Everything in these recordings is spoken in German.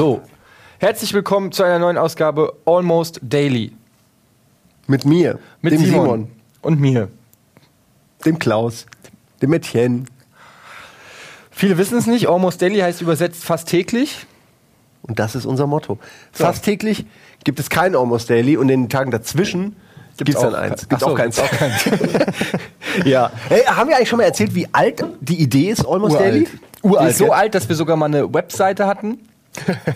So, herzlich willkommen zu einer neuen Ausgabe Almost Daily. Mit mir, Mit dem Simon. Simon. Und mir. dem Klaus, dem Etienne. Viele wissen es nicht, Almost Daily heißt übersetzt fast täglich. Und das ist unser Motto. Fast täglich gibt es kein Almost Daily und in den Tagen dazwischen gibt es dann eins. Gibt so, auch keins. gibt's auch keins. ja. Hey, haben wir eigentlich schon mal erzählt, wie alt die Idee ist, Almost Daily? Die ist so alt, dass wir sogar mal eine Webseite hatten.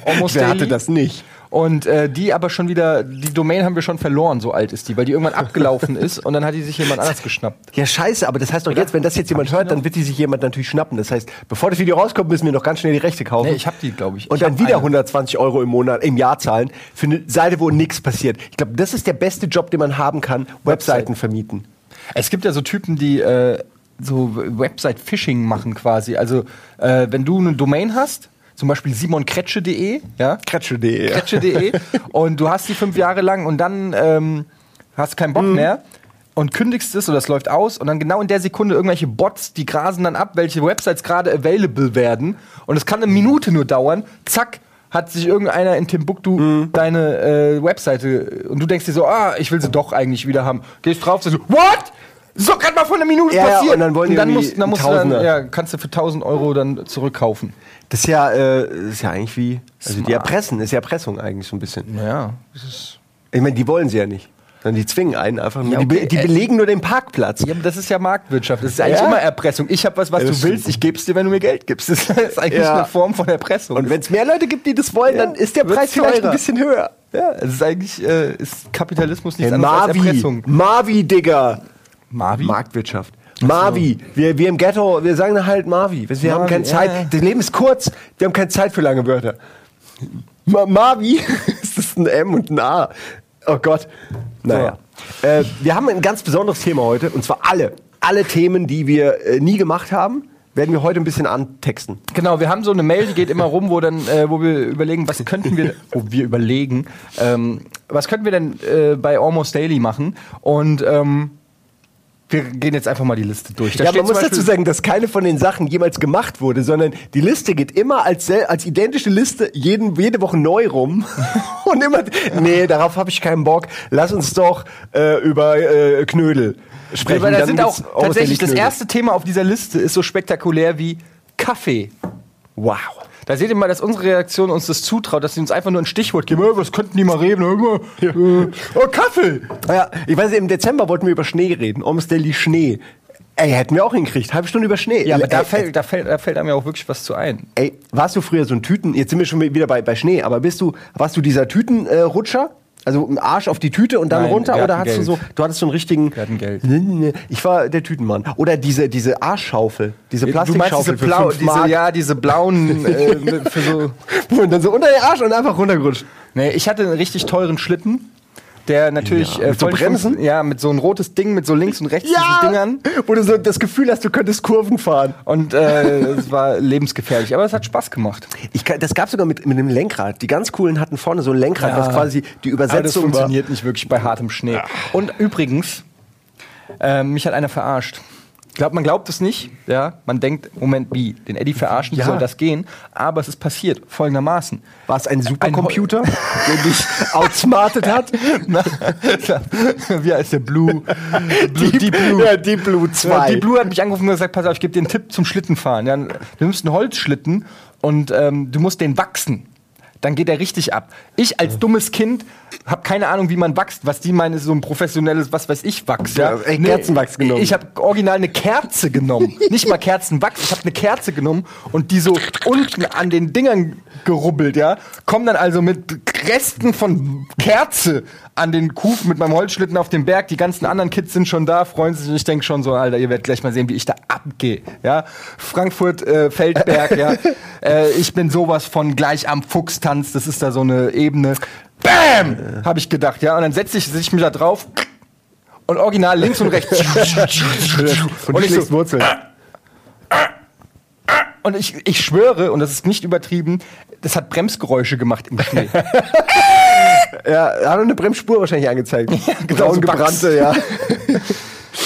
Almost Wer hatte das nicht? Und äh, die aber schon wieder, die Domain haben wir schon verloren, so alt ist die, weil die irgendwann abgelaufen ist und dann hat die sich jemand anders geschnappt. Ja, scheiße, aber das heißt doch jetzt, wenn das jetzt jemand hört, dann wird die sich jemand natürlich schnappen. Das heißt, bevor das Video rauskommt, müssen wir noch ganz schnell die Rechte kaufen. Nee, ich hab die, glaub ich. Und Ich dann wieder eine. 120 Euro im Monat, im Jahr zahlen für eine Seite, wo nichts passiert. Ich glaube, das ist der beste Job, den man haben kann, Webseiten vermieten. Es gibt ja so Typen, die äh, so Website-Phishing machen quasi. Also, äh, wenn du eine Domain hast, zum Beispiel simonkretsche.de, ja, Kretsche.de. Ja. kretsche.de, und du hast die fünf Jahre lang und dann ähm, hast keinen Bock Mhm. mehr und kündigst es oder es läuft aus und dann genau in der Sekunde irgendwelche Bots, die grasen dann ab, welche Websites gerade available werden und es kann eine Minute nur dauern, zack, hat sich irgendeiner in Timbuktu Mhm. deine äh, Webseite und du denkst dir so, ah, ich will sie doch eigentlich wieder haben. Gehst drauf, sagst so, what? So gerade mal vor einer Minute Ja, ja, passiert. und dann wollen die dann musst, dann musst du dann, ja, kannst du für 1000 Euro dann zurückkaufen. Das ist ja, äh, das ist ja eigentlich wie, also die Smart. erpressen, ist ja Erpressung eigentlich so ein bisschen. Naja, das ist Ich meine, die wollen sie ja nicht. Sondern die zwingen einen einfach nur. Ja, die, be- okay, die äh, belegen nur den Parkplatz. Ja, das ist ja Marktwirtschaft. Das ist eigentlich Ja? immer Erpressung. Ich habe was, was Ja, du das willst. Ich gebe es dir, wenn du mir Geld gibst. Das ist eigentlich Ja. eine Form von Erpressung. Und wenn es mehr Leute gibt, die das wollen, dann ist der wird's Preis vielleicht teurer. ein bisschen höher. ja, es ist eigentlich äh, ist Kapitalismus nichts Hey, anderes als Marvi, Erpressung. Marvi, Digga. Marvi? Marktwirtschaft. Marvi. Wir, wir im Ghetto, wir sagen halt Marvi. Wir haben Marvi, keine ja, Zeit. ja. Das Leben ist kurz. Wir haben keine Zeit für lange Wörter. Ma Marvi. ist das ein M und ein A? Oh Gott. Naja. Äh, wir haben ein ganz besonderes Thema heute. Und zwar alle. Alle Themen, die wir äh, nie gemacht haben, werden wir heute ein bisschen antexten. Genau, wir haben so eine Mail, die geht immer rum, wo dann, äh, wo wir überlegen, was könnten wir, wo wir überlegen, ähm, was könnten wir denn äh, bei Almost Daily machen? Und ähm, wir gehen jetzt einfach mal die Liste durch. Da ja, man muss dazu sagen, dass keine von den Sachen jemals gemacht wurde, sondern die Liste geht immer als, als identische Liste jeden, jede Woche neu rum. Und immer, nee, darauf habe ich keinen Bock. Lass uns doch äh, über äh, Knödel sprechen. Weil da sind auch tatsächlich das erste Thema auf dieser Liste ist so spektakulär wie Kaffee. Wow. Da seht ihr mal, dass unsere Redaktion uns das zutraut, dass sie uns einfach nur ein Stichwort geben. Äh, Was könnten die mal reden? Äh, äh, oh, Kaffee! Ja, ich weiß, im Dezember wollten wir über Schnee reden. Daily Schnee. Ey, hätten wir auch hingekriegt. Halbe Stunde über Schnee. Ja, aber da Ey, fällt, da, fällt, da fällt einem ja auch wirklich was zu ein. Ey, warst du früher so ein Tüten, jetzt sind wir schon wieder bei, bei Schnee, aber bist du, warst du dieser Tütenrutscher? Also Arsch auf die Tüte und dann Nein, runter? Oder hattest du Geld. so, du hattest so einen richtigen. Wir hatten Geld. Ich war der Tütenmann. Oder diese, diese Arschschaufel, diese Du meinst diese, Plastikschaufel für blau, diese, ja, diese blauen äh, für so. Und dann so unter den Arsch und einfach runtergerutscht. Nee, ich hatte einen richtig teuren Schlitten, der natürlich Ja, mit so voll- Bremsen? Ja, mit so ein rotes Ding, mit so links und rechts diesen Dingern. Wo du so das Gefühl hast, du könntest Kurven fahren. Und äh, es war lebensgefährlich, aber es hat Spaß gemacht. Ich kann, das gab sogar mit, mit einem Lenkrad. Die ganz coolen hatten vorne so ein Lenkrad, Ja. was quasi die Aber das Übersetzung war. funktioniert nicht wirklich bei hartem Schnee. Und übrigens, ähm, mich hat einer verarscht. Glaubt, man glaubt es nicht, ja. Man denkt, Moment, wie? Den Eddie verarschen, wie Ja. soll das gehen? Aber es ist passiert, folgendermaßen. War es ein Supercomputer, der dich outsmartet hat? Na, wie heißt der Blue? Blue Deep, Blue. Ja, Deep Blue 2. Ja, Deep Blue hat mich angerufen und gesagt, pass auf, ich gebe dir einen Tipp zum Schlittenfahren. Ja, du nimmst einen Holzschlitten und ähm, du musst den wachsen. Dann geht er richtig ab. Ich als dummes Kind habe keine Ahnung, wie man wächst. Was die meinen, ist so ein professionelles, was weiß ich, Wachs. Ja, Ja, ey, Kerzenwachs genommen. Ich habe original eine Kerze genommen. Nicht mal Kerzenwachs. Ich habe eine Kerze genommen und die so unten an den Dingern gerubbelt, ja. Komm dann also mit Resten von Kerze an den Kufen mit meinem Holzschlitten auf den Berg. Die ganzen anderen Kids sind schon da, freuen sich. Und ich denke schon so, Alter, ihr werdet gleich mal sehen, wie ich da abgehe, ja. Frankfurt, äh, Feldberg, ja. Äh, ich bin sowas von gleich am Fuchstanz. Das ist da so eine Ebene. Bam! Habe ich gedacht, ja. Und dann setze ich, setz ich mich da drauf und original links und rechts. Und, Und ich so- Wurzeln. Und ich, ich schwöre, und das ist nicht übertrieben, das hat Bremsgeräusche gemacht im Schnee. Ja, hat eine Bremsspur wahrscheinlich angezeigt. Ja, genau, Braun so gebrannte, ja.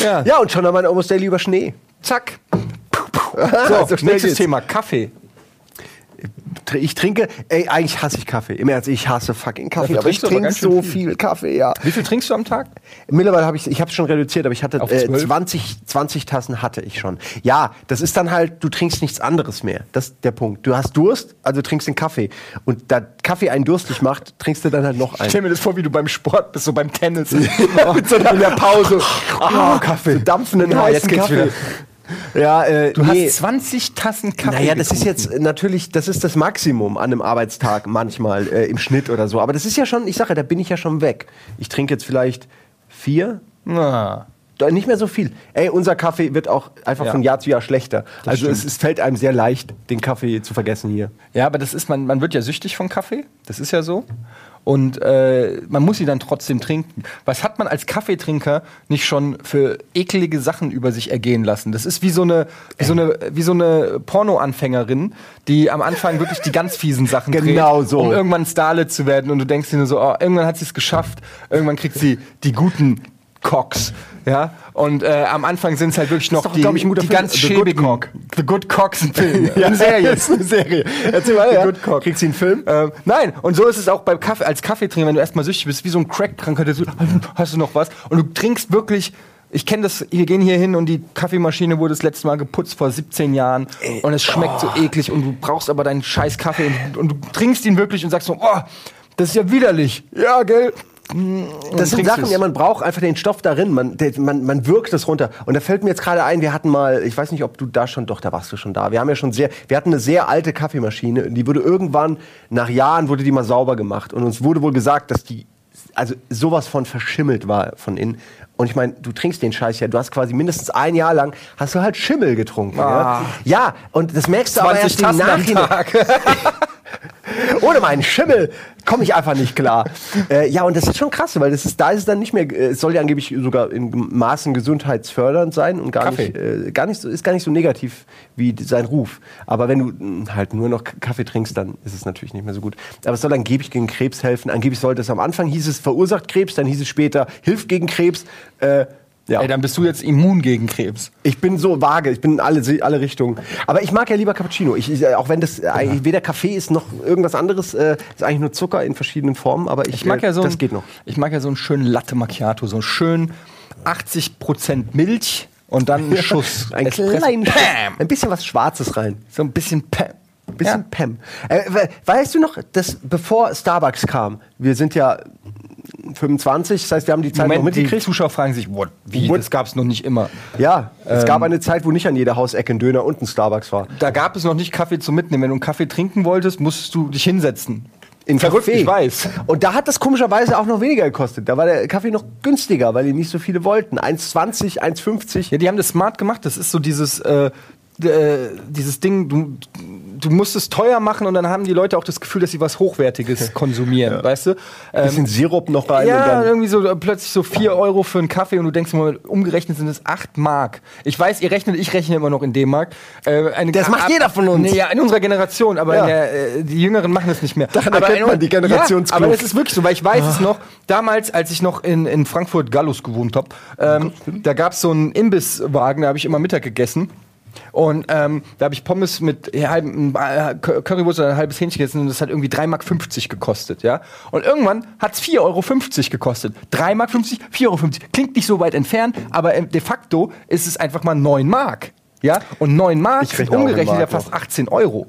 ja. Ja, und schon haben wir Almost Daily über Schnee. Zack. So, So, schnell nächstes. Thema, Kaffee. Ich trinke, ey, eigentlich hasse ich Kaffee. Im Ernst, ich hasse fucking Kaffee, Dafür aber ich du aber trinke so viel. viel Kaffee, ja. Wie viel trinkst du am Tag? Mittlerweile habe ich, ich habe schon reduziert, aber ich hatte äh, 12? 20, 20 Tassen hatte ich schon. Ja, das ist dann halt, du trinkst nichts anderes mehr. Das ist der Punkt. Du hast Durst, also trinkst den Kaffee. Und da Kaffee einen durstig macht, trinkst du dann halt noch Ich einen. stell mir das vor, wie du beim Sport bist, so beim Tennis. Mit so einer, in der Pause. Ah, Kaffee. So dampfenden Ja, heißen jetzt geht's Kaffee. Ja, äh, Du nee. hast 20 Tassen Kaffee. Naja, das ist getrunken. jetzt natürlich, das ist das Maximum an einem Arbeitstag manchmal äh, im Schnitt oder so. Aber das ist ja schon, ich sage, da bin ich ja schon weg. Ich trinke jetzt vielleicht vier, Na. Nicht mehr so viel. Ey, unser Kaffee wird auch einfach Ja. von Jahr zu Jahr schlechter. also stimmt. es, es fällt einem sehr leicht, den Kaffee zu vergessen hier. Ja, aber das ist, man, man wird ja süchtig von Kaffee. Das ist ja so. Und äh, man muss sie dann trotzdem trinken. Was hat man als Kaffeetrinker nicht schon für ekelige Sachen über sich ergehen lassen? Das ist wie so eine, wie so eine, wie so eine Porno-Anfängerin, die am Anfang wirklich die ganz fiesen Sachen Genau dreht, so. um irgendwann Starlet zu werden. Und du denkst dir nur so, oh, irgendwann hat sie es geschafft. Irgendwann kriegt sie die guten Cocks. Ja, und äh, am Anfang sind es halt wirklich noch doch, die, ich, die Film. ganz The Good schäbigen. Cock. The Good Cocks ein Film. Ja, eine Serie. ist eine Serie. Erzähl mal, The ja. Good Cock. Kriegt sie einen Film? Ähm, nein, und so ist es auch beim Kaffee, als Kaffeetrinker, wenn du erstmal süchtig bist, wie so ein Crack-Kranker, der so, hast du noch was? Und du trinkst wirklich, ich kenne das, wir gehen hier hin und die Kaffeemaschine wurde das letzte Mal geputzt vor 17 Jahren und es schmeckt so eklig und du brauchst aber deinen scheiß Kaffee und, und du trinkst ihn wirklich und sagst so, oh, das ist ja widerlich. Ja, gell? Das sind Sachen, ja, man braucht einfach den Stoff darin, man, der, man, man wirkt das runter. Und da fällt mir jetzt gerade ein, wir hatten mal, ich weiß nicht, ob du da schon, doch, da warst du schon da. Wir haben ja schon sehr, wir hatten eine sehr alte Kaffeemaschine, die wurde irgendwann, nach Jahren wurde die mal sauber gemacht. Und uns wurde wohl gesagt, dass die, also sowas von verschimmelt war von innen. Und ich meine, du trinkst den Scheiß ja, du hast quasi mindestens ein Jahr lang, hast du halt Schimmel getrunken. Ah. Ja? ja, und das merkst du aber 20 erst im Nachhinein. Ohne meinen Schimmel komme ich einfach nicht klar. äh, ja, und das ist schon krass, weil das ist, da ist es dann nicht mehr, äh, es soll ja angeblich sogar in Maßen gesundheitsfördernd sein und gar Kaffee. nicht, äh, gar nicht so, ist gar nicht so negativ wie sein Ruf. Aber wenn du mh, halt nur noch Kaffee trinkst, dann ist es natürlich nicht mehr so gut. Aber es soll angeblich gegen Krebs helfen. Angeblich sollte es am Anfang hieß es verursacht Krebs, dann hieß es später hilft gegen Krebs. Äh, ja. Ey, dann bist du jetzt immun gegen Krebs. Ich bin so vage, ich bin in alle, alle Richtungen. Aber ich mag ja lieber Cappuccino. Ich, ich, auch wenn das äh, eigentlich weder Kaffee ist noch irgendwas anderes, äh, ist eigentlich nur Zucker in verschiedenen Formen. Aber ich, Ich mag äh, ja so das ein, geht noch. Ich mag ja so einen schönen Latte Macchiato, so einen schönen 80% Milch und dann einen Schuss. Ein kleinen Schuss, Pam! ein bisschen was Schwarzes rein. So ein bisschen Pam. Bisschen Ja. Pam. Äh, we- weißt du noch, dass bevor Starbucks kam, wir sind ja 25, das heißt, wir haben die Zeit noch Moment, die mitgekriegt. Zuschauer fragen sich, what, wie, What? das gab es noch nicht immer. Ja, es Ähm. gab eine Zeit, wo nicht an jeder Hausecke ein Döner und ein Starbucks war. Da gab es noch nicht Kaffee zum Mitnehmen. Wenn du einen Kaffee trinken wolltest, musstest du dich hinsetzen. In Verrückt, Café. ich weiß. Und da hat das komischerweise auch noch weniger gekostet. Da war der Kaffee noch günstiger, weil die nicht so viele wollten. 1,20, 1,50. Ja, die haben das smart gemacht. Das ist so dieses, äh, äh, dieses Ding, du, du musst es teuer machen und dann haben die Leute auch das Gefühl, dass sie was Hochwertiges konsumieren, weißt du? Ähm, Bisschen Sirup noch rein ja, und dann. irgendwie so äh, plötzlich so 4 Euro für einen Kaffee und du denkst mal, umgerechnet sind es 8 Mark. Ich weiß, ihr rechnet, ich rechne immer noch in D-Mark. Äh, Das macht jeder von uns. Nee, ja, in unserer Generation, aber Ja. der, äh, die Jüngeren machen das nicht mehr. Daran aber erkennt man die Ja, Generationskluft. aber es ist wirklich so, weil ich weiß es noch, damals, als ich noch in, in Frankfurt Gallus gewohnt habe, ähm, da gab es so einen Imbisswagen, da habe ich immer Mittag gegessen. Und ähm, da habe ich Pommes mit halben äh, Cur- Currywurst oder ein halbes Hähnchen gegessen und das hat irgendwie 3,50 Mark gekostet, ja. Und irgendwann hat es 4,50 Euro gekostet. 3,50 Mark, 4,50 Euro. Klingt nicht so weit entfernt, aber ähm, de facto ist es einfach mal 9 Mark. Ja? Und 9 Mark Ich sind umgerechnet ja fast 18 Euro.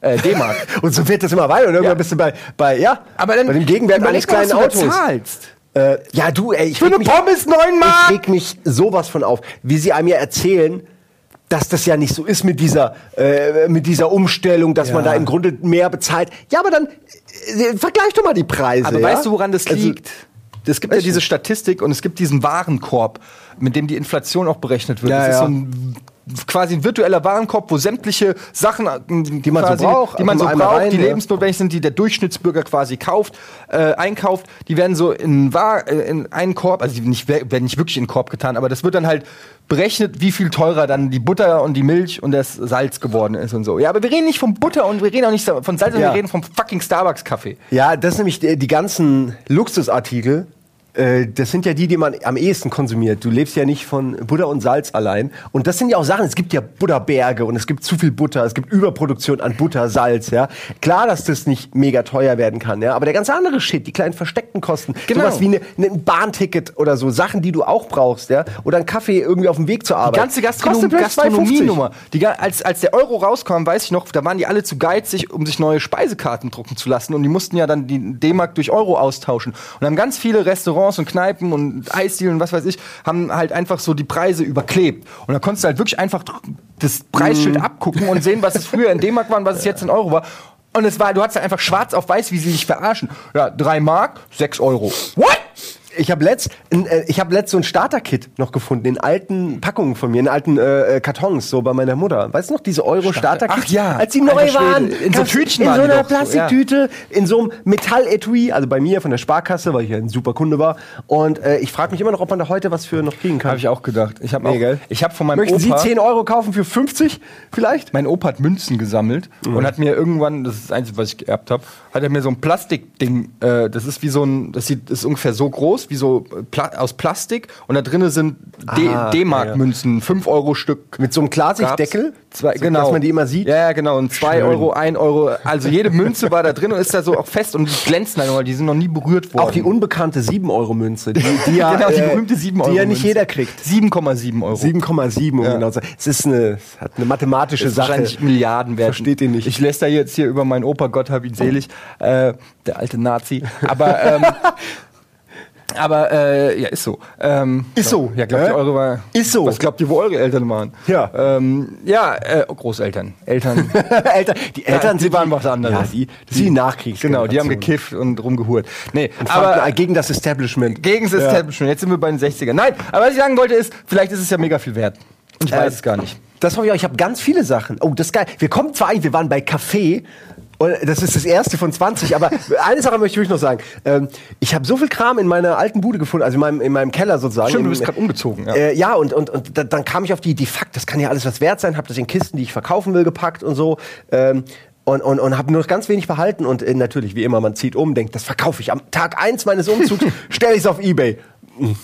Äh, D-Mark. Und so wird das immer weiter. Und irgendwann Ja. bist du bei, bei, ja, Aber dann bei dem Gegenwert eines was kleinen du Autos. zahlst. Äh, ja, du, ey, ich Für eine mich, Pommes 9 ich Mark! reg mich sowas von auf, wie sie einem ja erzählen, dass das ja nicht so ist mit dieser, äh, mit dieser Umstellung, dass man Ja. da im Grunde mehr bezahlt. Ja, aber dann äh, vergleich doch mal die Preise. Aber ja? weißt du, woran das Also, liegt? Es gibt ja diese Statistik und es gibt diesen Warenkorb, mit dem die Inflation auch berechnet wird. Ja, das ist so ein quasi ein virtueller Warenkorb, wo sämtliche Sachen, die man so braucht, die man so braucht, rein, die ja. lebensnotwendig sind, die der Durchschnittsbürger quasi kauft, äh, einkauft, die werden so in, War äh, in einen Korb, also die nicht, werden nicht wirklich in den Korb getan, aber das wird dann halt berechnet, wie viel teurer dann die Butter und die Milch und das Salz geworden ist und so. Ja, aber wir reden nicht von Butter und wir reden auch nicht von Salz, sondern Ja. wir reden vom fucking Starbucks-Kaffee. Ja, das ist nämlich die, die ganzen Luxusartikel, äh, das sind ja die, die man am ehesten konsumiert. Du lebst ja nicht von Butter und Salz allein. Und das sind ja auch Sachen, es gibt ja Butterberge und es gibt zu viel Butter, es gibt Überproduktion an Butter, Salz, ja. Klar, dass das nicht mega teuer werden kann, ja. Aber der ganze andere Shit, die kleinen versteckten Kosten, Genau. sowas wie ne, ne, ein Bahnticket oder so, Sachen, die du auch brauchst, ja. Oder ein Kaffee irgendwie auf dem Weg zur Arbeit. Die ganze Gastronom Kostet plötzlich 2,50. Gastronomienummer. Die, als, als der Euro rauskam, weiß ich noch, da waren die alle zu geizig, um sich neue Speisekarten drucken zu lassen. Und die mussten ja dann die D-Mark durch Euro austauschen. Und haben ganz viele Restaurants und Kneipen und Eisdielen und was weiß ich, haben halt einfach so die Preise überklebt. Und da konntest du halt wirklich einfach das Preisschild abgucken und sehen, was es früher in D-Mark war und was es jetzt in Euro war. Und es war, du hattest einfach schwarz auf weiß, wie sie sich verarschen. Ja, drei Mark, sechs Euro. What? Ich habe letzt, äh, ich hab letzt so ein Starter-Kit noch gefunden in alten Packungen von mir, in alten äh, äh, Kartons, so bei meiner Mutter. Weißt du noch, diese Euro-Starter-Kits? Ach ja. Als die Alter neu Schwede. waren. In so Tütchen In so einer doch so, ja. Plastiktüte, in so einem Metalletui, also bei mir von der Sparkasse, weil ich ja ein super Kunde war. Und äh, ich frage mich immer noch, ob man da heute was für noch kriegen kann. Habe ich auch gedacht. Ich habe Nee, ich habe von meinem Möchten Sie Opa 10 Euro kaufen für 50 vielleicht? Mein Opa hat Münzen gesammelt Mhm. und hat mir irgendwann, das ist das Einzige, was ich geerbt habe, hat er mir so ein Plastikding, äh, das ist wie so ein, das sieht, das ist ungefähr so groß, wie so Pla aus Plastik und da drinnen sind Ah, D-Mark-Münzen, 5 Euro Stück. Mit so einem Klarsichtdeckel? Zwei, So, genau. dass man die immer sieht? Ja, ja, genau. Und 2 Schön. Euro, 1 Euro. Also jede Münze war da drin und ist da so auch fest und die glänzen dann, weil die sind noch nie berührt worden. Auch die unbekannte 7-Euro-Münze, die, die ja, genau, die äh, berühmte 7 Euro. Die ja nicht jeder kriegt. 7,7 Euro. 7,7 um Ja. genau zu sein. Es ist eine, es hat eine mathematische ist Sache. wahrscheinlich Milliarden wert. Versteht ihr nicht. Ich lässt da jetzt hier über meinen Opa, Gott hab ihn selig, äh, der alte Nazi. Aber, ähm, aber äh, ja, ist so. Ähm, Ist so, Ja, glaubt äh? ihr, eure war. Ist so. Was glaubt ihr, wo eure Eltern waren? Ja. Ähm, ja, äh, Großeltern. Eltern. Eltern, die Eltern die sind waren was anderes. Ja, die, sind die Nachkriegsgeneration. genau, die haben gekifft und rumgehurt. Nee, Aber aber gegen das Establishment. gegen das Ja. Establishment. Jetzt sind wir bei den 60ern. Nein, aber was ich sagen wollte ist, vielleicht ist es ja mega viel wert. Ich Äh, weiß es gar nicht. Das habe ich auch. Ich habe ganz viele Sachen. Oh, das ist geil. Wir kommen zwar eigentlich, wir waren bei Café. Und das ist das erste von 20, aber eine Sache möchte ich noch sagen. Ähm, ich habe so viel Kram in meiner alten Bude gefunden, also in meinem, in meinem Keller sozusagen. Stimmt, du bist gerade umgezogen. Ja. Äh, ja, und, und, und da, dann kam ich auf die Idee, fuck, das kann ja alles was wert sein, habe das in Kisten, die ich verkaufen will, gepackt und so. Ähm, und und, und habe nur ganz wenig behalten und äh, natürlich, wie immer, man zieht um, denkt, das verkaufe ich. Am Tag eins meines Umzugs stelle ich es auf Ebay. Hm,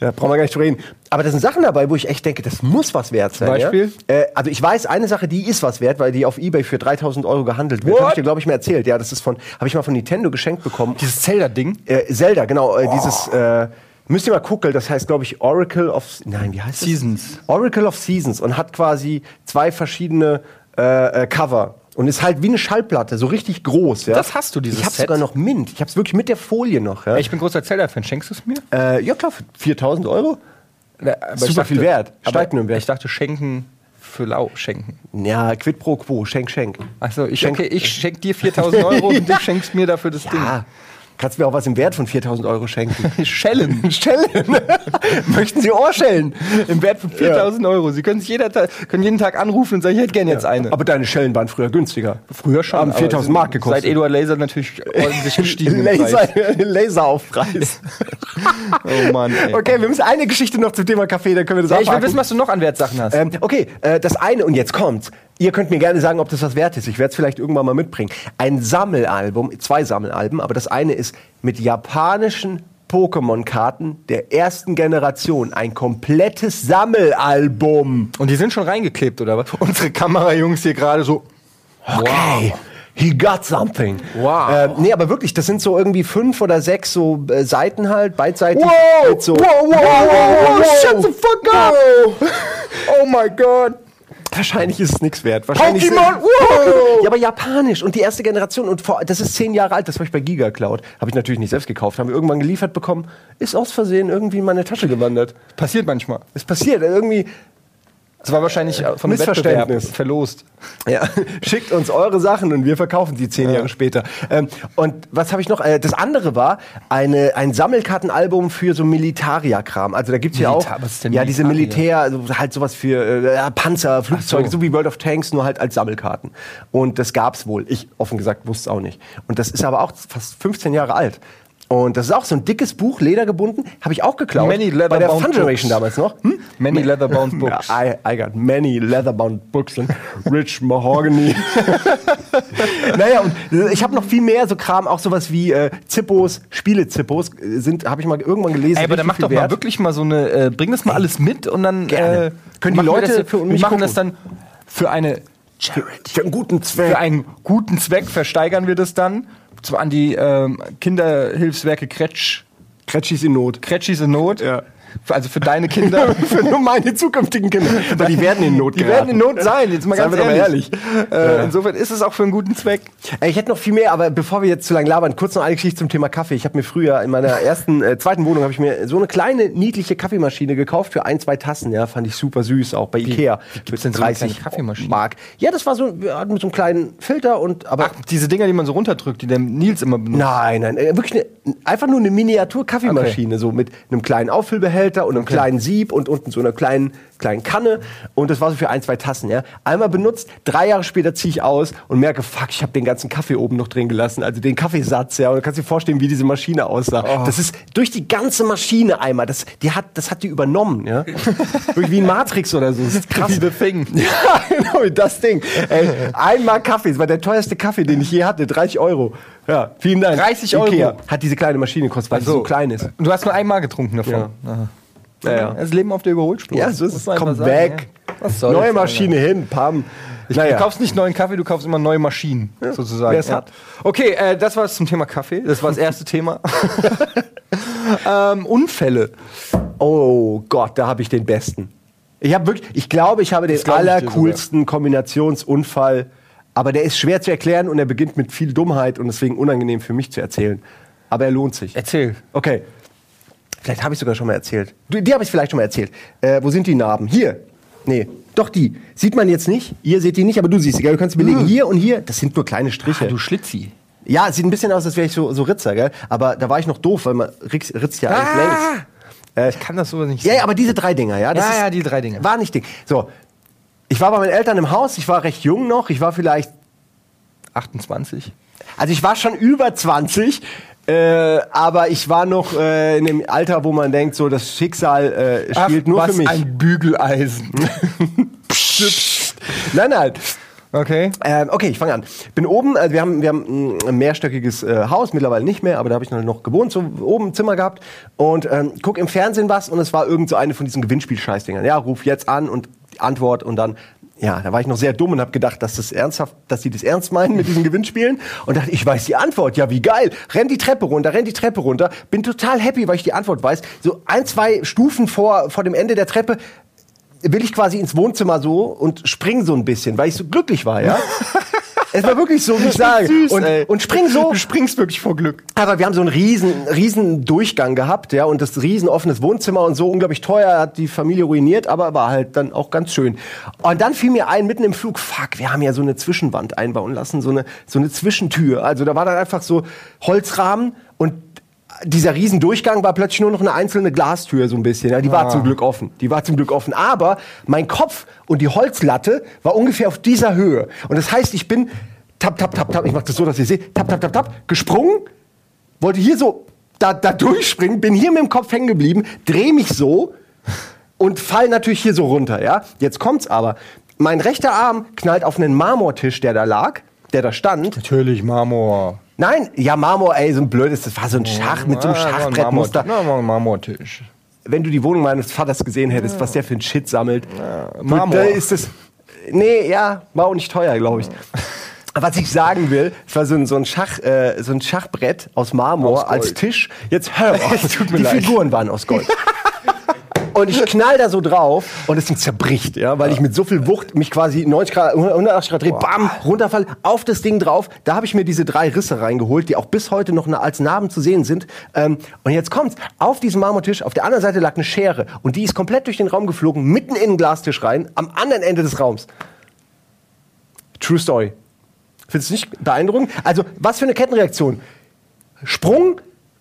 Da brauchen wir gar nicht drüber reden. Aber da sind Sachen dabei, wo ich echt denke, das muss was wert sein. Beispiel? Ja? Äh, also ich weiß, eine Sache, die ist was wert, weil die auf Ebay für 3000 Euro gehandelt wird. Habe ich dir, glaube ich, mal erzählt. Ja, das ist von, habe ich mal von Nintendo geschenkt bekommen. Dieses Zelda-Ding. Äh, Zelda, genau, äh, dieses, äh, müsst ihr mal gucken, das heißt, glaube ich, Oracle of, nein, wie heißt das? Seasons. Oracle of Seasons und hat quasi zwei verschiedene äh, äh, Cover. Und ist halt wie eine Schallplatte, so richtig groß. Ja? Das hast du, dieses Ich hab's Set? sogar noch mint. Ich hab's wirklich mit der Folie noch. Ja, Ich bin großer Zelda-Fan. Schenkst du es mir? äh, ja klar, für 4000 Euro. Ja, aber Super dachte- viel wert. Steigt nur im Wert. Ich dachte, schenken für lau schenken. Ja, quid pro quo, schenk, schenk. Achso, ich, Schenk- okay, ich schenk dir 4000 Euro und du schenkst mir dafür das Ja, kannst mir auch was im Wert von 4000 Euro schenken. Schellen. Schellen. Möchten Sie Ohrschellen? Im Wert von 4000 Euro. Sie können, sich jeder können jeden Tag anrufen und sagen, ich hätte gerne jetzt eine. Aber deine Schellen waren früher günstiger. früher schon. Haben aber 4000 sind Mark gekostet. Seit Eduard Laser natürlich ordentlich gestiegen. im Laser, Preis. Laseraufpreis. Oh Mann, ey. okay, wir müssen eine Geschichte noch zum Thema Kaffee, dann können wir das Ja, ich will abhaken. wissen, was du noch an Wertsachen hast. Ähm, okay, äh, das eine, und jetzt kommt's. Ihr könnt mir gerne sagen, ob das was wert ist. Ich werde es vielleicht irgendwann mal mitbringen. Ein Sammelalbum, zwei Sammelalben, aber das eine ist mit japanischen Pokémon-Karten der ersten Generation. Ein komplettes Sammelalbum. Und die sind schon reingeklebt, oder was? Unsere Kamerajungs hier gerade so. Okay. He got something. Wow. Ähm, nee, aber wirklich, das sind so irgendwie fünf oder sechs so äh, Seiten halt, beidseitig. Wow! So, Wow, wow, wow, wow, wow. Shut the fuck up! Oh my God. Wahrscheinlich ist es nichts wert. Wahrscheinlich Pokémon, wow! Ja, aber japanisch und die erste Generation und vor, das ist zehn Jahre alt. Das habe ich bei Giga Cloud. Habe ich natürlich nicht selbst gekauft. Haben wir irgendwann geliefert bekommen. Ist aus Versehen irgendwie in meine Tasche gewandert. Passiert manchmal. Es passiert irgendwie. Das war wahrscheinlich äh, vom Missverständnis. Wettbewerb verlost. Ja, schickt uns eure Sachen und wir verkaufen sie zehn Jahre später. Ähm, und was habe ich noch? Äh, das andere war eine, ein Sammelkartenalbum für so Militaria-Kram. Also da gibt's ja auch was ist denn ja diese? Militär, also halt sowas für äh, ja, Panzer, Flugzeuge, so. so. wie World of Tanks, nur halt als Sammelkarten. Und das gab's wohl. Ich offen gesagt wusste es auch nicht. Und das ist aber auch fast 15 Jahre alt. Und das ist auch so ein dickes Buch, ledergebunden, habe ich auch geklaut. Many bei der leather-bound Fun Generation damals noch. Hm? Many leather-bound books. I, I got many leather-bound books and rich mahogany. naja, und ich habe noch viel mehr so Kram, auch sowas wie äh, Zippos, Spiele-Zippos, äh, sind, habe ich mal irgendwann gelesen. Ey, aber dann mach doch mal wert. wirklich mal so eine, äh, bring das mal alles mit und dann äh, Können die wir Leute das, ja- für wir machen gucken? das dann für eine Für einen guten Zweck. für einen guten Zweck versteigern wir das dann an die ähm, Kinderhilfswerke Kretsch, Kretschis in Not. Kretschis in Not. Ja. Also für deine Kinder. Für nur meine zukünftigen Kinder. Weil die werden in Not Die werden in geraten. Not sein, jetzt mal Seien ganz mal ehrlich. Äh, Insofern ist es auch für einen guten Zweck. Ey, Ich hätte noch viel mehr, aber bevor wir jetzt zu lange labern, kurz noch eine Geschichte zum Thema Kaffee. Ich habe mir früher in meiner ersten, äh, zweiten Wohnung habe ich mir so eine kleine niedliche Kaffeemaschine gekauft für ein, zwei Tassen. Ja, fand ich super süß, auch bei Ikea. wie gibt's denn so eine kleine Kaffeemaschine? Mark. Ja, das war so mit so einem kleinen Filter und aber Ach, diese Dinger, die man so runterdrückt, die der Nils immer benutzt. Nein, nein, äh, wirklich eine, einfach nur eine Miniatur-Kaffeemaschine, so mit einem kleinen Auffüllbehälter und einem kleinen Sieb und unten so einer kleinen, kleinen Kanne. Und das war so für ein, zwei Tassen, ja. Einmal benutzt, drei Jahre später ziehe ich aus und merke, fuck, ich habe den ganzen Kaffee oben noch drin gelassen, also den Kaffeesatz, ja. Und du kannst dir vorstellen, wie diese Maschine aussah. Das ist durch die ganze Maschine einmal, das, die hat, das hat die übernommen, ja. Wie ein Matrix oder so. Das ist krass. Wie The Thing. Ja, genau, das Ding. Ey, einmal Kaffee, das war der teuerste Kaffee, den ich je hatte, 30 Euro. Ja, vielen Dank. 30 Euro? Ikea hat diese kleine Maschine gekostet, weil sie so klein ist. Du hast nur einmal getrunken davon. Ja. Ja, ja. Das Leben auf der Überholspur. Ja, so ist es. Komm sagen, weg. ja. Neue. Maschine hin, pam. Du Naja. kaufst nicht neuen Kaffee, du kaufst immer neue Maschinen, sozusagen. wer es hat. Okay, äh, das war es zum Thema Kaffee. Das war das erste Thema. ähm, Unfälle. Oh Gott, da habe ich den besten. Ich habe wirklich, ich glaube, ich habe den ich dir allercoolsten Kombinationsunfall, aber der ist schwer zu erklären und er beginnt mit viel Dummheit und deswegen unangenehm für mich zu erzählen. Aber er lohnt sich. Erzähl. Okay. Vielleicht habe ich sogar schon mal erzählt. Du, die habe ich vielleicht schon mal erzählt. Äh, wo sind die Narben? Hier. Nee, doch die. Sieht man jetzt nicht. Ihr seht die nicht, aber du siehst sie. Gell? Du kannst belegen. Hier und hier, das sind nur kleine Striche. Ah, du Schlitzi. Ja, sieht ein bisschen aus, als wäre ich so, so Ritzer, gell? Aber da war ich noch doof, weil man ritzt, ritzt ja eigentlich Ah! längs. Ich kann das sowas nicht Ja, ja, aber diese drei Dinger, ja? Das Ja, ist, ja, die drei Dinger. War nicht Ding. So. Ich war bei meinen Eltern im Haus, ich war recht jung noch, ich war vielleicht, 28. also ich war schon über 20, äh, aber ich war noch äh, in dem Alter, wo man denkt, so das Schicksal äh, spielt nur was für mich. ein Bügeleisen. nein, nein. Okay. Ähm, okay, ich fange an. Bin oben, also wir haben, wir haben ein mehrstöckiges äh, Haus, mittlerweile nicht mehr, aber da habe ich noch, noch gewohnt, so oben ein Zimmer gehabt und ähm, guck im Fernsehen was und es war irgend so eine von diesen Gewinnspiel-Scheißdingern. Ja, ruf jetzt an und Antwort und dann, ja, da war ich noch sehr dumm und habe gedacht, dass das ernsthaft, dass die das ernst meinen mit diesen Gewinnspielen und dachte, ich weiß die Antwort, ja, wie geil. Renn die Treppe runter, renn die Treppe runter, bin total happy, weil ich die Antwort weiß. So ein, zwei Stufen vor, vor dem Ende der Treppe will ich quasi ins Wohnzimmer so und spring so ein bisschen, weil ich so glücklich war, ja. es war wirklich so, wie ich sage. Süß, und, ey. und spring so. Du springst wirklich vor Glück. Aber wir haben so einen riesen, riesen Durchgang gehabt, ja, und das riesen offenes Wohnzimmer und so unglaublich teuer, hat die Familie ruiniert, aber war halt dann auch ganz schön. Und dann fiel mir ein, mitten im Flug, fuck, wir haben ja so eine Zwischenwand einbauen lassen, so eine, so eine Zwischentür. Also da war dann einfach so Holzrahmen und dieser Riesendurchgang war plötzlich nur noch eine einzelne Glastür, so ein bisschen. Ja, die war zum Glück offen. Die war zum Glück offen. Aber mein Kopf und die Holzlatte war ungefähr auf dieser Höhe. Und das heißt, ich bin tap, tap, tap, tap, ich mach das so, dass ihr seht, tap, tap, tap, tap, gesprungen, wollte hier so da, da durchspringen, bin hier mit dem Kopf hängen geblieben, dreh mich so und fall natürlich hier so runter, ja. Jetzt kommt's aber. Mein rechter Arm knallt auf einen Marmortisch, der da lag, der da stand. Natürlich, Marmor. Nein, ja, Marmor, ey, so ein blödes, das war so ein Schach mit so einem Schachbrettmuster. Na, ein Marmortisch. Wenn du die Wohnung meines Vaters gesehen hättest, was der für ein Shit sammelt. Marmor. Da ist es. Nee, ja, war auch nicht teuer, glaube ich. Was ich sagen will, es war so ein, so ein, Schach, äh, so ein Schachbrett aus Marmor Aus als Tisch. Jetzt hör auf. Die leid. Figuren waren aus Gold. Und ich knall da so drauf und das Ding zerbricht, ja, weil ich mit so viel Wucht mich quasi 90 Grad, 180 Grad drehe, bam, runterfall, auf das Ding drauf. Da habe ich mir diese drei Risse reingeholt, die auch bis heute noch als Narben zu sehen sind. Ähm, und jetzt kommt's, auf diesem Marmortisch, auf der anderen Seite lag eine Schere und die ist komplett durch den Raum geflogen, mitten in den Glastisch rein, am anderen Ende des Raums. True Story. Findest du nicht beeindruckend? Also, was für eine Kettenreaktion. Sprung,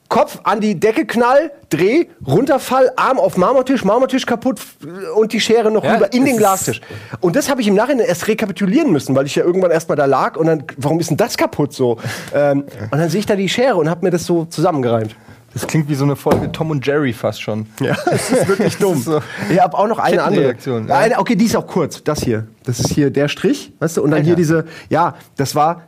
Kopf an die Decke knall, Dreh, Runterfall, Arm auf Marmortisch, Marmortisch kaputt und die Schere noch Ja, rüber in den ist- Glastisch. Und das habe ich im Nachhinein erst rekapitulieren müssen, weil ich ja irgendwann erstmal da lag und dann, warum ist denn das kaputt so? ähm, und dann sehe ich da die Schere und habe mir das so zusammengereimt. Das klingt wie so eine Folge Tom und Jerry fast schon. Ja, das ist wirklich dumm. so. Ich habe auch noch eine andere Kettenreaktion, ja. Eine, okay, die ist auch kurz. Das hier. Das ist hier der Strich, weißt du? Und dann Alter. hier diese. Ja, das war.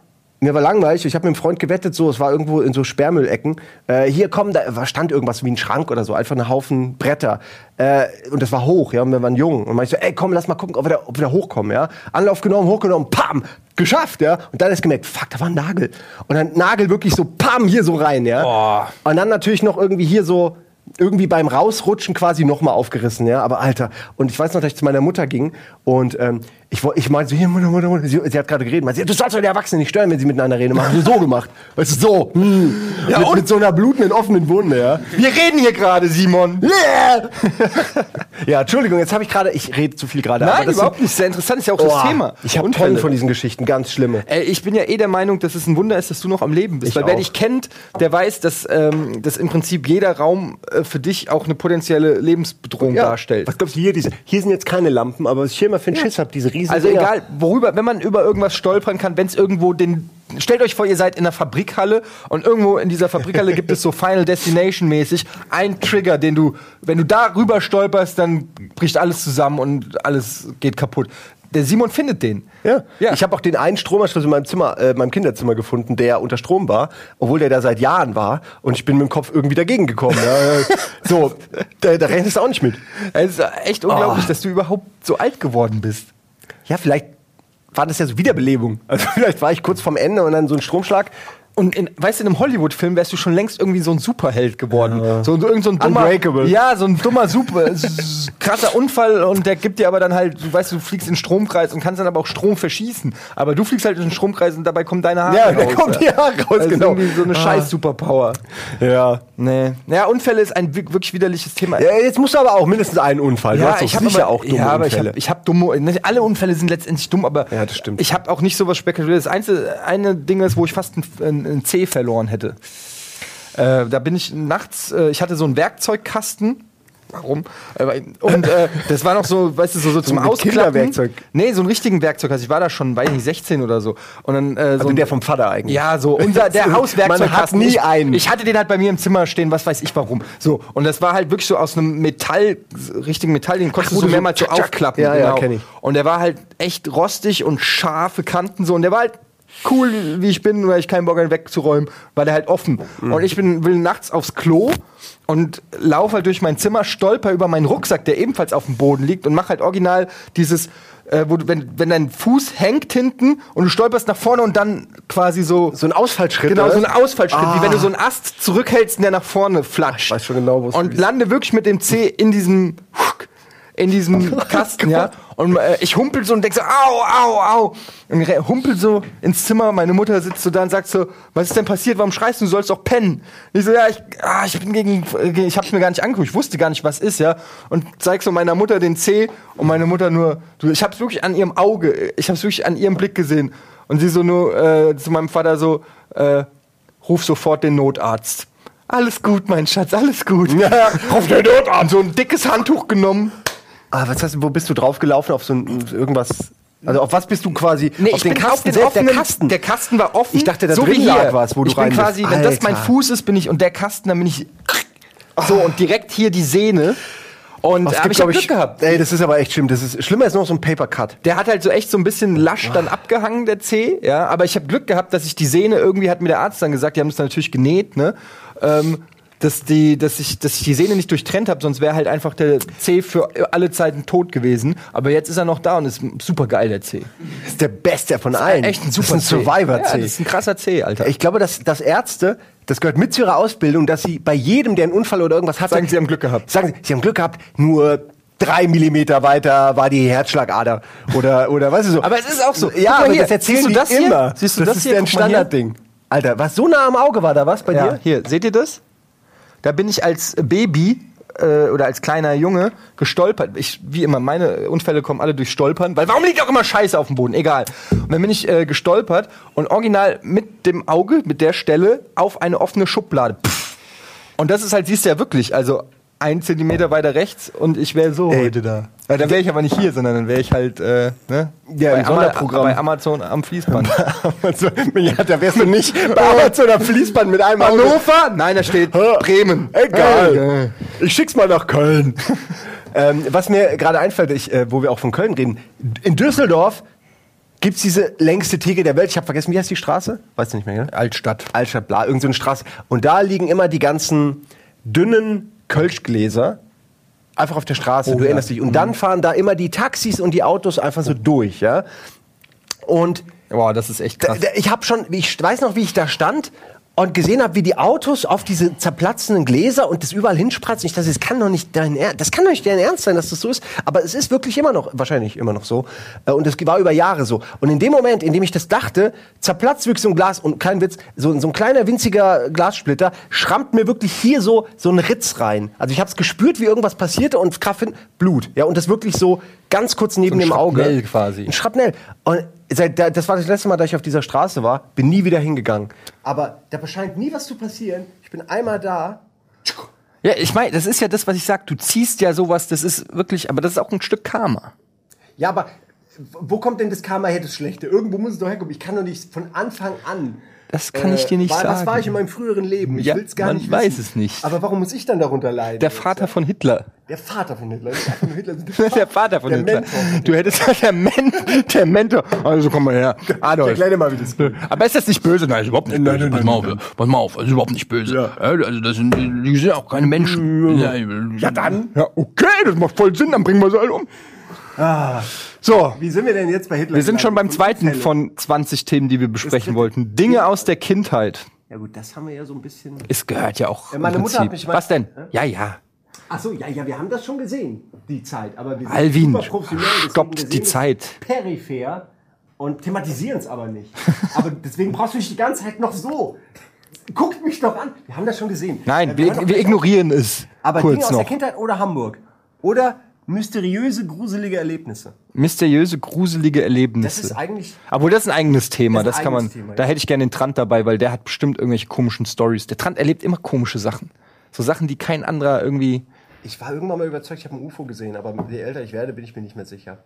Mir war langweilig. Ich habe mit einem Freund gewettet, so, es war irgendwo in so Sperrmüllecken. Äh, hier kommen, da stand irgendwas wie ein Schrank oder so, einfach ein Haufen Bretter. Äh, und das war hoch, ja, und wir waren jung. Und meinte ich so, ey, komm, lass mal gucken, ob wir da, ob wir da hochkommen, ja. Anlauf genommen, hochgenommen, pam, geschafft, ja. Und dann ist gemerkt, fuck, da war ein Nagel. Und dann Nagel wirklich so, pam, hier so rein, ja. Boah. Und dann natürlich noch irgendwie hier so irgendwie beim Rausrutschen quasi nochmal aufgerissen, ja. Aber Alter, und ich weiß noch, dass ich zu meiner Mutter ging und ähm, ich, ich meinte so, hier, Mutter, Mutter, Mutter. Sie, sie hat gerade geredet, meinte, du sollst doch die Erwachsenen nicht stören, wenn sie miteinander reden. Machen sie so gemacht. Weißt du, so. Hm. Ja, mit, und? mit so einer blutenden, offenen Wunde, ja. Wir reden hier gerade, Simon. Yeah! ja, Entschuldigung, jetzt habe ich gerade, ich rede zu viel gerade. aber Nein, überhaupt sind- nicht. Sehr interessant, ist ja auch Oh, das Thema. Ich habe. Tonnen von diesen Geschichten, ganz schlimme. Ey, ich bin ja eh der Meinung, dass es ein Wunder ist, dass du noch am Leben bist. Ich Weil wer auch. dich kennt, der weiß, dass, ähm, dass im Prinzip jeder Raum äh, für dich auch eine potenzielle Lebensbedrohung darstellt. Was glaubst du hier? Diese, hier sind jetzt keine Lampen, aber was ich hier immer für einen Schiss habe, diese riesen Also Dinger. egal, worüber, wenn man über irgendwas stolpern kann, wenn es irgendwo den. Stellt euch vor, ihr seid in einer Fabrikhalle und irgendwo in dieser Fabrikhalle gibt es so Final Destination mäßig einen Trigger, den du, wenn du da rüber stolperst, dann bricht alles zusammen und alles geht kaputt. Der Simon findet den. Ja. Ja. Ich habe auch den einen Stromanschluss in meinem Zimmer, äh, meinem Kinderzimmer gefunden, der unter Strom war, obwohl der da seit Jahren war. Und ich bin mit dem Kopf irgendwie dagegen gekommen. ja. So, da, da rechnest du auch nicht mit. Es ist echt unglaublich, Oh. dass du überhaupt so alt geworden bist. Ja, vielleicht war das ja so Wiederbelebung. Also vielleicht war ich kurz vorm Ende und dann so ein Stromschlag. Und in, weißt du, in einem Hollywood-Film wärst du schon längst irgendwie so ein Superheld geworden. So, so, irgend so ein dummer, Unbreakable. Ja, so ein dummer, super, s- krasser Unfall und der gibt dir aber dann halt, du weißt, du fliegst in den Stromkreis und kannst dann aber auch Strom verschießen. Aber du fliegst halt in den Stromkreis und dabei kommen deine Haare Ja, raus. da kommen die Haare raus, also genau. irgendwie so eine Ah. scheiß Superpower. Ja. Nee. Ja, Unfälle ist ein wi- wirklich widerliches Thema. ja. Jetzt musst du aber auch mindestens einen Unfall. du hast doch hab sicher aber, auch dumme ja, aber Unfälle. ich habe ich hab dumme. nicht Alle Unfälle sind letztendlich dumm, aber Ja, das stimmt. ich habe auch nicht sowas spektakuläres. Das einzige eine Ding ist, wo ich fast ein, ein C verloren hätte. Äh, da bin ich nachts, äh, ich hatte so einen Werkzeugkasten. Warum? Äh, Und äh, das war noch so, weißt du, so, so zum mit Ausklappen. Nee, so einen richtigen Werkzeug. Also ich war da schon, weiß nicht, 16 oder so. Und dann äh, so also ein- der vom Vater eigentlich. ja, so unser der Man Hauswerkzeugkasten. hat nie ich, einen. Ich hatte den halt bei mir im Zimmer stehen, was weiß ich warum. So und das war halt wirklich so aus einem Metall, richtigen Metall, den konntest wo du so so mehrmals so aufklappen. Ja, ja, kenn ich. Und der war halt echt rostig und scharfe Kanten so und der war halt cool, wie ich bin, weil ich keinen Bock hatte wegzuräumen, war der halt offen. Mhm. Und ich bin will nachts aufs Klo und laufe halt durch mein Zimmer, stolper über meinen Rucksack, der ebenfalls auf dem Boden liegt und mach halt original dieses äh, wo du, wenn, wenn dein Fuß hängt hinten und du stolperst nach vorne und dann quasi so So ein Ausfallschritt. Genau, so ein Ausfallschritt, Ah. wie wenn du so einen Ast zurückhältst und der nach vorne flatscht. Ich weiß schon genau, wo es Und lande wirklich mit dem C in diesem in diesem Kasten, ja. Und äh, ich humpel so und denk so, au, au, au. Und humpel so ins Zimmer. Meine Mutter sitzt so da und sagt so, was ist denn passiert? Warum schreist du? Du sollst doch pennen. Ich so, ja, ich, ah, ich bin gegen, äh, ich hab's mir gar nicht angeguckt. Ich wusste gar nicht, was ist, ja. Und zeig so meiner Mutter den C und meine Mutter nur, du, ich hab's wirklich an ihrem Auge, ich hab's wirklich an ihrem Blick gesehen. Und sie so nur äh, zu meinem Vater so, äh, ruf sofort den Notarzt. Alles gut, mein Schatz, alles gut. Ja, ruf den Notarzt. So ein dickes Handtuch genommen. Ah, was du, wo bist du draufgelaufen? Auf so ein, irgendwas. Also auf was bist du quasi? Nee, auf ich bin auf den selbst, offenen, der Kasten. Der Kasten war offen. Ich dachte, da so drin lag was, wo du ich bin rein bist. quasi, wenn das mein Alter. Fuß ist, bin ich und der Kasten, dann bin ich so und direkt hier die Sehne. Und Oh, gibt, ich habe glaub Glück gehabt. Ey, das ist aber echt schlimm. Das ist schlimmer als noch so ein Paper Cut. Der hat halt so echt so ein bisschen lasch dann abgehangen, der C, ja. Aber ich habe Glück gehabt, dass ich die Sehne, irgendwie hat mir der Arzt dann gesagt, die haben es dann natürlich genäht, ne? Ähm, dass, die, dass, ich, dass ich die Sehne nicht durchtrennt habe, sonst wäre halt einfach der C für alle Zeiten tot gewesen. Aber jetzt ist er noch da und ist super geil, der C. Das ist der beste von allen. Echt ein super das ist ein C. Survivor Ja, C. das ist ein krasser C, Alter. ich glaube, dass, dass Ärzte, das gehört mit zu ihrer Ausbildung, dass sie bei jedem, der einen Unfall oder irgendwas hat, Sagen, sie haben Glück gehabt. Sagen sie, sie haben Glück gehabt, nur drei Millimeter weiter war die Herzschlagader. Oder, oder weißt du so. Aber es ist auch so. Ja, aber hier. das erzählen Siehst du das hier? immer. Siehst du das, das ist hier? ja ein hier. Standardding. Alter, was so nah am Auge war da was bei Ja, dir? hier, seht ihr das? Da bin ich als Baby äh, oder als kleiner Junge gestolpert. Ich, wie immer, meine Unfälle kommen alle durch Stolpern, weil warum liegt auch immer Scheiße auf dem Boden? Egal. Und dann bin ich äh, gestolpert und original mit dem Auge, mit der Stelle, auf eine offene Schublade. Pff. Und das ist halt, siehst du ja wirklich, also ein Zentimeter weiter rechts und ich wäre so Ey. heute da. Ja, dann wäre ich aber nicht hier, sondern dann wäre ich halt äh, ne? Ja, bei, Sonderprogramm. bei Amazon am Fließband. Also, ja, da wärst du nicht bei Amazon am Fließband mit einem. Hannover? Nein, da steht Bremen. Egal. Ich schick's mal nach Köln. ähm, was mir gerade einfällt, ich, äh, wo wir auch von Köln reden, in Düsseldorf gibt's diese längste Theke der Welt. Ich habe vergessen, wie heißt die Straße? Weißt du nicht mehr, gell? Altstadt. Altstadt, bla, irgendeine so eine Straße. Und da liegen immer die ganzen dünnen Kölschgläser einfach auf der Straße. Oh, du ja. erinnerst dich. Und dann fahren da immer die Taxis und die Autos einfach so durch, ja. Und Boah, das ist echt da, krass. da, ich habe schon, ich weiß noch, wie ich da stand und gesehen habe, wie die Autos auf diese zerplatzenden Gläser und das überall hinspratzen. Ich dachte, das kann doch nicht dein Ernst, das kann doch nicht dein Ernst sein, dass das so ist. Aber es ist wirklich immer noch, wahrscheinlich immer noch so. Äh, Und es war über Jahre so. Und in dem Moment, in dem ich das dachte, zerplatzt wirklich so ein Glas und kein Witz, so, so ein kleiner winziger Glassplitter schrammt mir wirklich hier so so ein Ritz rein. Also ich habe es gespürt, wie irgendwas passierte und Kraft Blut. Ja, und das wirklich so ganz kurz neben So dem Auge. Schrapnell quasi. Ein Schrapnell. Und seit, da- das war das letzte Mal, dass ich auf dieser Straße war. Bin nie wieder hingegangen. Aber da scheint nie was zu passieren. Ich bin einmal da. Ja, ich meine, das ist ja das, was ich sag. Du ziehst ja sowas, das ist wirklich, aber das ist auch ein Stück Karma. Ja, aber wo kommt denn das Karma her, das Schlechte? Irgendwo muss es doch herkommen. Ich kann doch nicht von Anfang an. Das kann ich dir nicht war, sagen. Was war ich in meinem früheren Leben? Ich Ja, will's gar man nicht weiß wissen. es nicht. Aber warum muss ich dann darunter leiden? Der Vater von Hitler. Der Vater von Hitler. Hitler. Der Vater von Der Hitler. Mentor von Du hättest der, Men der Mentor. Also komm mal her. Adolf. Erklär dir mal, wie das geht. Aber ist das nicht böse? Nein, ist überhaupt nicht böse. pass mal auf, pass mal auf, das ist überhaupt nicht böse. Ja. also das sind, die sind auch keine Menschen. Ja, Ja, dann. Ja, okay, das macht voll Sinn, dann bringen wir sie alle um. So, Wie sind wir denn jetzt bei Hitler? wir sind schon beim zweiten Unfälle. von 20 Themen, die wir besprechen wollten. Dinge aus der Kindheit. Ja gut, das haben wir ja so ein bisschen... Es gehört ja auch. Ja, meine im Mutter hat mich mal- Was denn? Ja, ja. Ach so, ja, ja, wir haben das schon gesehen, die Zeit. Aber wir sind Alvin, super professionell. deswegen stoppt wir die Zeit. Peripher und thematisieren es aber nicht. aber deswegen brauchst du nicht die ganze Zeit noch so. Guckt mich doch an. Wir haben das schon gesehen. Nein, Äh, wir, wir gleich ignorieren es. Aber Dinge kurz aus noch. der Kindheit oder Hamburg. Oder mysteriöse, gruselige Erlebnisse. Mysteriöse, gruselige Das Erlebnisse. ist eigentlich... Obwohl, das ist ein eigenes Thema. Das Das, kann man. Thema, da ja. hätte ich gerne den Trant dabei, weil der hat bestimmt irgendwelche komischen Stories. Der Trant erlebt immer komische Sachen. So Sachen, die kein anderer irgendwie. Ich war irgendwann mal überzeugt, ich habe ein UFO gesehen, aber je älter ich werde, bin ich mir nicht mehr sicher,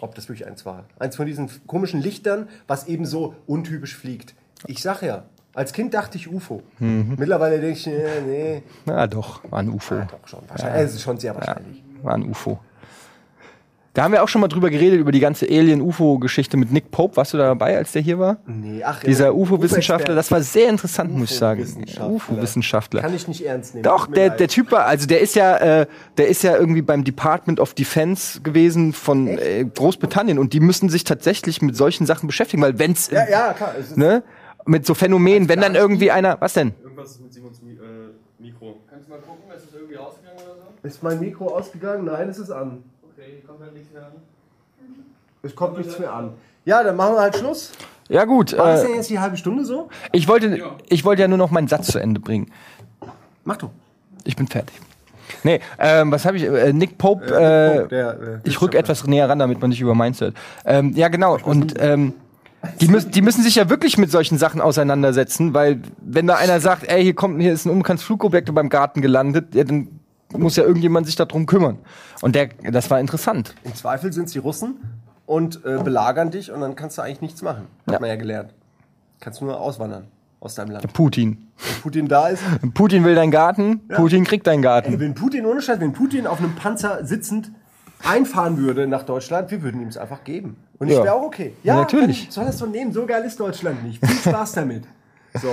ob das wirklich eins war. Eins von diesen komischen Lichtern, was eben so untypisch fliegt. Ich sag ja, als Kind dachte ich UFO. Mhm. Mittlerweile denke ich, nee, nee. Na doch, war ein UFO. Doch schon, wahrscheinlich. Es ist schon sehr wahrscheinlich. War ein UFO. Da haben wir auch schon mal drüber geredet, über die ganze Alien-UFO-Geschichte mit Nick Pope. Warst du da dabei, als der hier war? Nee, ach, Dieser ja, UFO-Wissenschaftler, das war sehr interessant, muss ich sagen. UFO-Wissenschaftler. Kann ich nicht ernst nehmen. Doch, der, der Typ war, also der ist ja, äh, der ist ja irgendwie beim Department of Defense gewesen von äh, Großbritannien und die müssen sich tatsächlich mit solchen Sachen beschäftigen, weil wenn's, Ja, ja, klar. Es ist, ne, mit so Phänomenen, wenn dann irgendwie einer, was denn? Irgendwas ist mit Simons Mi äh, Mikro. Kannst du mal gucken, ist es irgendwie ausgegangen oder so? Ist mein Mikro ausgegangen? Nein, es ist an. Okay, kommt halt nichts mehr an. Es kommt nichts mehr an. Ja, dann machen wir halt Schluss. Ja gut, War das äh, denn jetzt die halbe Stunde so? ich wollte, ich wollte ja nur noch meinen Satz zu Ende bringen. Mach du. Ich bin fertig. Nee, ähm, was habe ich? Äh, Nick Pope. Äh, der, äh, ich rück etwas näher ran, damit man nicht über meins hört. Ähm, ja, genau. Und ähm, die, müssen, die müssen sich ja wirklich mit solchen Sachen auseinandersetzen, weil wenn da einer sagt, ey, hier kommt, hier ist ein unbekanntes Flugobjekt beim Garten gelandet, ja, dann muss ja irgendjemand sich darum kümmern. Und der, das war interessant. Im Zweifel sind es die Russen und äh, belagern dich und dann kannst du eigentlich nichts machen. Hat Ja. man ja gelernt. Kannst nur auswandern aus deinem Land. Putin. Wenn Putin da ist. Putin will deinen Garten, Putin kriegt deinen Ey, Garten. wenn Putin ohne Scheiß, wenn Putin auf einem Panzer sitzend einfahren würde nach Deutschland, wir würden ihm es einfach geben. Und ich Ja. wäre auch okay. Ja, natürlich. Soll das so nehmen? So geil ist Deutschland nicht. Viel Spaß damit. So,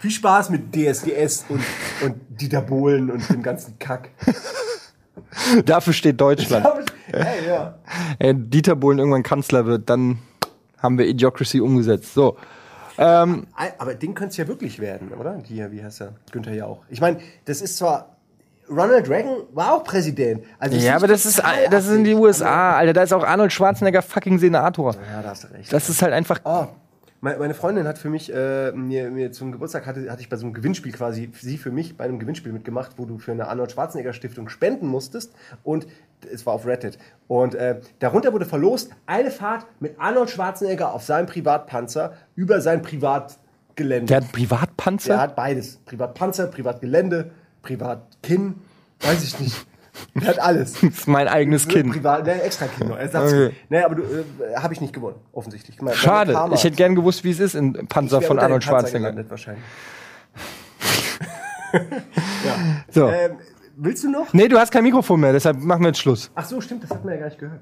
viel Spaß mit DSDS und, und Dieter Bohlen und dem ganzen Kack. Dafür steht Deutschland. Ey, ja. Ey, Dieter Bohlen irgendwann Kanzler wird, dann haben wir Idiocracy umgesetzt. So. Ähm, Aber den könnte es ja wirklich werden, oder? Hier, wie heißt er? Günther Jauch. Ich meine, das ist zwar. Ronald Reagan war auch Präsident. Also ja, aber das ist, das ist in die abwegig. USA, Alter. Da ist auch Arnold Schwarzenegger fucking Senator. Ja, da hast du recht. Das ist halt einfach. Oh, meine Freundin hat für mich, äh, mir, mir zum Geburtstag hatte, hatte ich bei so einem Gewinnspiel quasi, sie für mich bei einem Gewinnspiel mitgemacht, wo du für eine Arnold Schwarzenegger Stiftung spenden musstest und es war auf Reddit. Und äh, darunter wurde verlost eine Fahrt mit Arnold Schwarzenegger auf seinem Privatpanzer über sein Privatgelände. Der hat Privatpanzer? Der hat beides. Privatpanzer, Privatgelände, Privatkinn. Weiß ich nicht. Er hat alles. Das ist mein eigenes Kind. Privat, ne, extra Kino. Er sagt, Okay. nee, aber du, äh, habe ich nicht gewonnen, offensichtlich. Guck mal, Schade. Karma. Ich hätte gern gewusst, wie es ist in Panzer von Arnold Schwarzenegger. wahrscheinlich. So. Ähm, willst du noch? Nee, du hast kein Mikrofon mehr, deshalb machen wir jetzt Schluss. Ach so, stimmt, das hat man ja gar nicht gehört.